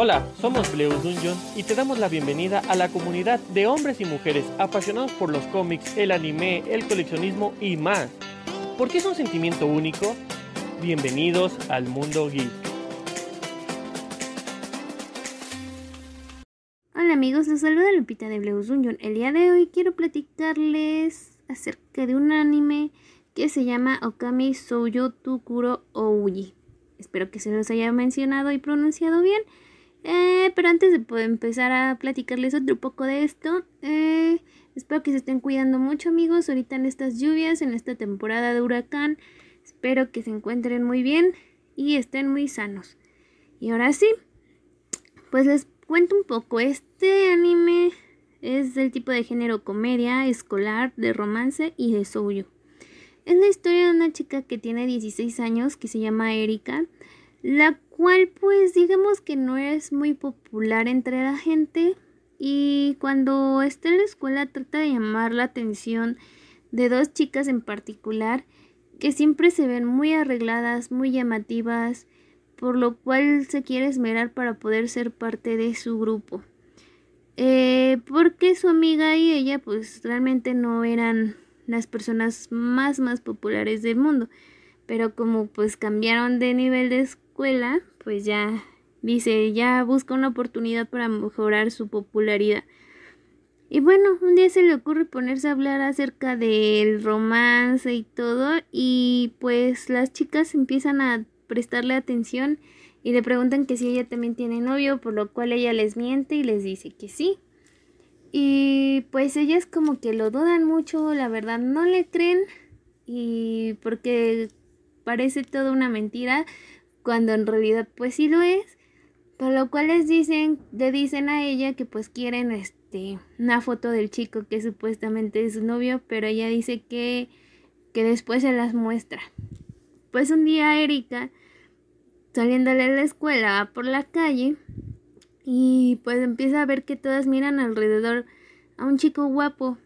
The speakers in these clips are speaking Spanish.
Hola, somos Bleus Dungeon y te damos la bienvenida a la comunidad de hombres y mujeres apasionados por los cómics, el anime, el coleccionismo y más. ¿Por qué es un sentimiento único? Bienvenidos al mundo geek. Hola amigos, los saluda Lupita de Bleus Dungeon. El día de hoy quiero platicarles acerca de un anime que se llama Okami Souyo Tukuro Ouji. Espero que se los haya mencionado y pronunciado bien. Eh, pero antes de poder empezar a platicarles otro poco de esto, eh, espero que se estén cuidando mucho amigos ahorita en estas lluvias, en esta temporada de huracán. Espero que se encuentren muy bien y estén muy sanos. Y ahora sí, pues les cuento un poco. Este anime es del tipo de género comedia, escolar, de romance y de suyo. Es la historia de una chica que tiene 16 años que se llama Erika, la cual pues digamos que no es muy popular entre la gente y cuando está en la escuela trata de llamar la atención de dos chicas en particular que siempre se ven muy arregladas, muy llamativas, por lo cual se quiere esmerar para poder ser parte de su grupo. Eh, porque su amiga y ella pues realmente no eran las personas más más populares del mundo pero como pues cambiaron de nivel de escuela, pues ya dice, ya busca una oportunidad para mejorar su popularidad. Y bueno, un día se le ocurre ponerse a hablar acerca del romance y todo, y pues las chicas empiezan a prestarle atención y le preguntan que si ella también tiene novio, por lo cual ella les miente y les dice que sí. Y pues ellas como que lo dudan mucho, la verdad no le creen y porque parece toda una mentira cuando en realidad pues sí lo es. Por lo cual les dicen, le dicen a ella que pues quieren este una foto del chico que supuestamente es su novio, pero ella dice que, que después se las muestra. Pues un día Erika, saliéndole de la escuela, va por la calle y pues empieza a ver que todas miran alrededor a un chico guapo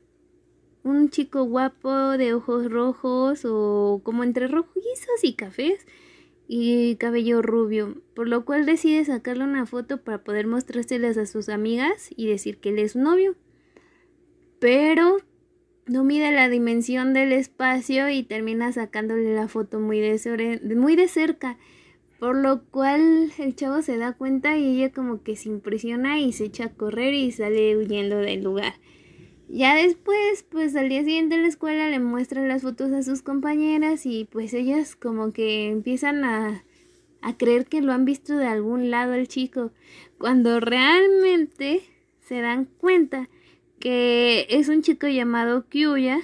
un chico guapo de ojos rojos o como entre rojizos y cafés y cabello rubio, por lo cual decide sacarle una foto para poder mostrárselas a sus amigas y decir que él es su novio. Pero no mide la dimensión del espacio y termina sacándole la foto muy de, muy de cerca, por lo cual el chavo se da cuenta y ella como que se impresiona y se echa a correr y sale huyendo del lugar. Ya después, pues al día siguiente en la escuela le muestran las fotos a sus compañeras y pues ellas como que empiezan a, a creer que lo han visto de algún lado el chico, cuando realmente se dan cuenta que es un chico llamado Kyuya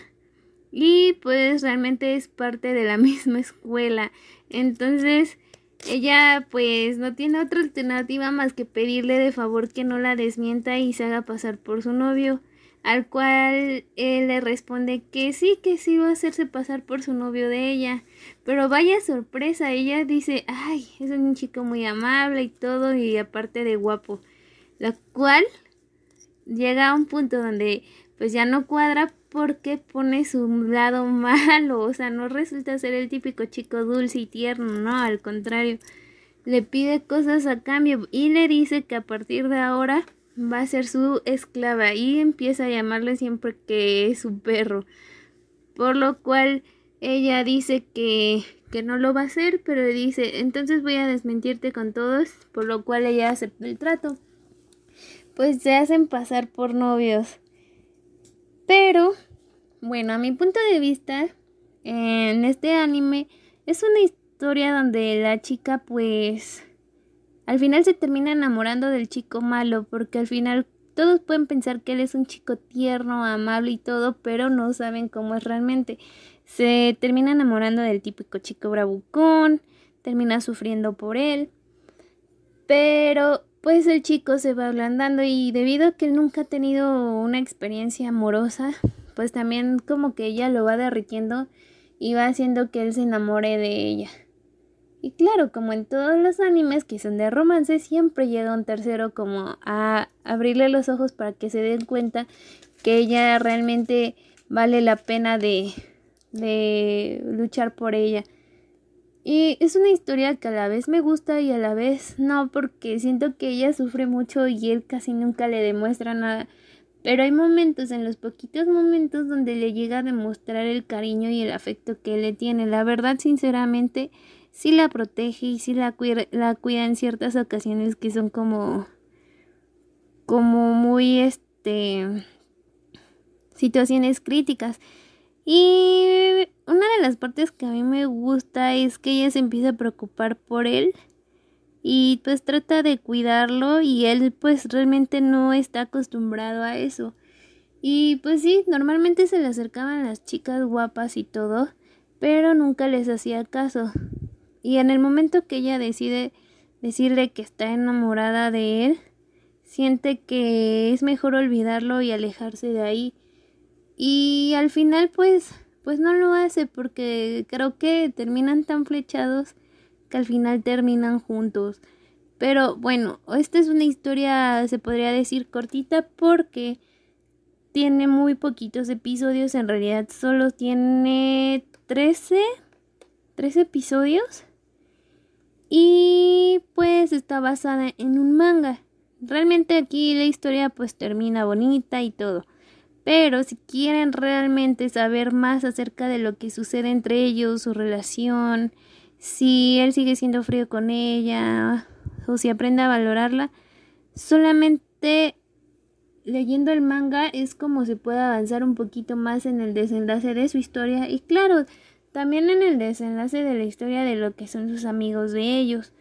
y pues realmente es parte de la misma escuela. Entonces ella pues no tiene otra alternativa más que pedirle de favor que no la desmienta y se haga pasar por su novio al cual él le responde que sí, que sí va a hacerse pasar por su novio de ella. Pero vaya sorpresa, ella dice, ay, es un chico muy amable y todo, y aparte de guapo. La cual llega a un punto donde pues ya no cuadra porque pone su lado malo, o sea, no resulta ser el típico chico dulce y tierno, no, al contrario, le pide cosas a cambio y le dice que a partir de ahora va a ser su esclava y empieza a llamarle siempre que es su perro. Por lo cual ella dice que, que no lo va a hacer, pero dice, entonces voy a desmentirte con todos, por lo cual ella acepta el trato. Pues se hacen pasar por novios. Pero, bueno, a mi punto de vista, en este anime es una historia donde la chica pues al final se termina enamorando del chico malo, porque al final todos pueden pensar que él es un chico tierno, amable y todo, pero no saben cómo es realmente. Se termina enamorando del típico chico bravucón, termina sufriendo por él, pero pues el chico se va ablandando y debido a que él nunca ha tenido una experiencia amorosa, pues también como que ella lo va derritiendo y va haciendo que él se enamore de ella. Y claro, como en todos los animes que son de romance, siempre llega un tercero como a abrirle los ojos para que se den cuenta que ella realmente vale la pena de, de luchar por ella. Y es una historia que a la vez me gusta y a la vez no, porque siento que ella sufre mucho y él casi nunca le demuestra nada. Pero hay momentos, en los poquitos momentos, donde le llega a demostrar el cariño y el afecto que le tiene. La verdad, sinceramente, sí la protege y sí la cuida, en ciertas ocasiones que son como, como muy, este, situaciones críticas. Y una de las partes que a mí me gusta es que ella se empieza a preocupar por él y pues trata de cuidarlo y él pues realmente no está acostumbrado a eso. Y pues sí, normalmente se le acercaban las chicas guapas y todo, pero nunca les hacía caso. Y en el momento que ella decide decirle que está enamorada de él, siente que es mejor olvidarlo y alejarse de ahí y al final pues pues no lo hace porque creo que terminan tan flechados que al final terminan juntos. Pero bueno, esta es una historia, se podría decir, cortita porque tiene muy poquitos episodios, en realidad solo tiene 13, 13 episodios. Y pues está basada en un manga. Realmente aquí la historia pues termina bonita y todo. Pero si quieren realmente saber más acerca de lo que sucede entre ellos, su relación, si él sigue siendo frío con ella o si aprende a valorarla, solamente leyendo el manga es como se puede avanzar un poquito más en el desenlace de su historia y claro, también en el desenlace de la historia de lo que son sus amigos de ellos,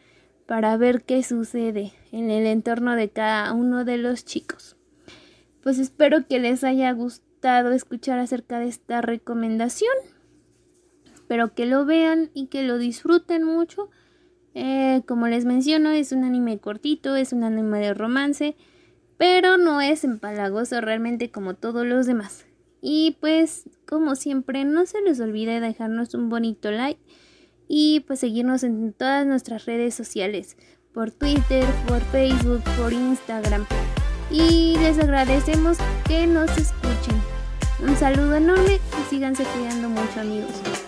para ver qué sucede en el entorno de cada uno de los chicos pues espero que les haya gustado escuchar acerca de esta recomendación. Espero que lo vean y que lo disfruten mucho. Eh, como les menciono, es un anime cortito, es un anime de romance, pero no es empalagoso realmente como todos los demás. Y pues, como siempre, no se les olvide dejarnos un bonito like y pues seguirnos en todas nuestras redes sociales, por Twitter, por Facebook, por Instagram y les agradecemos que nos escuchen. Un saludo enorme y síganse cuidando mucho amigos.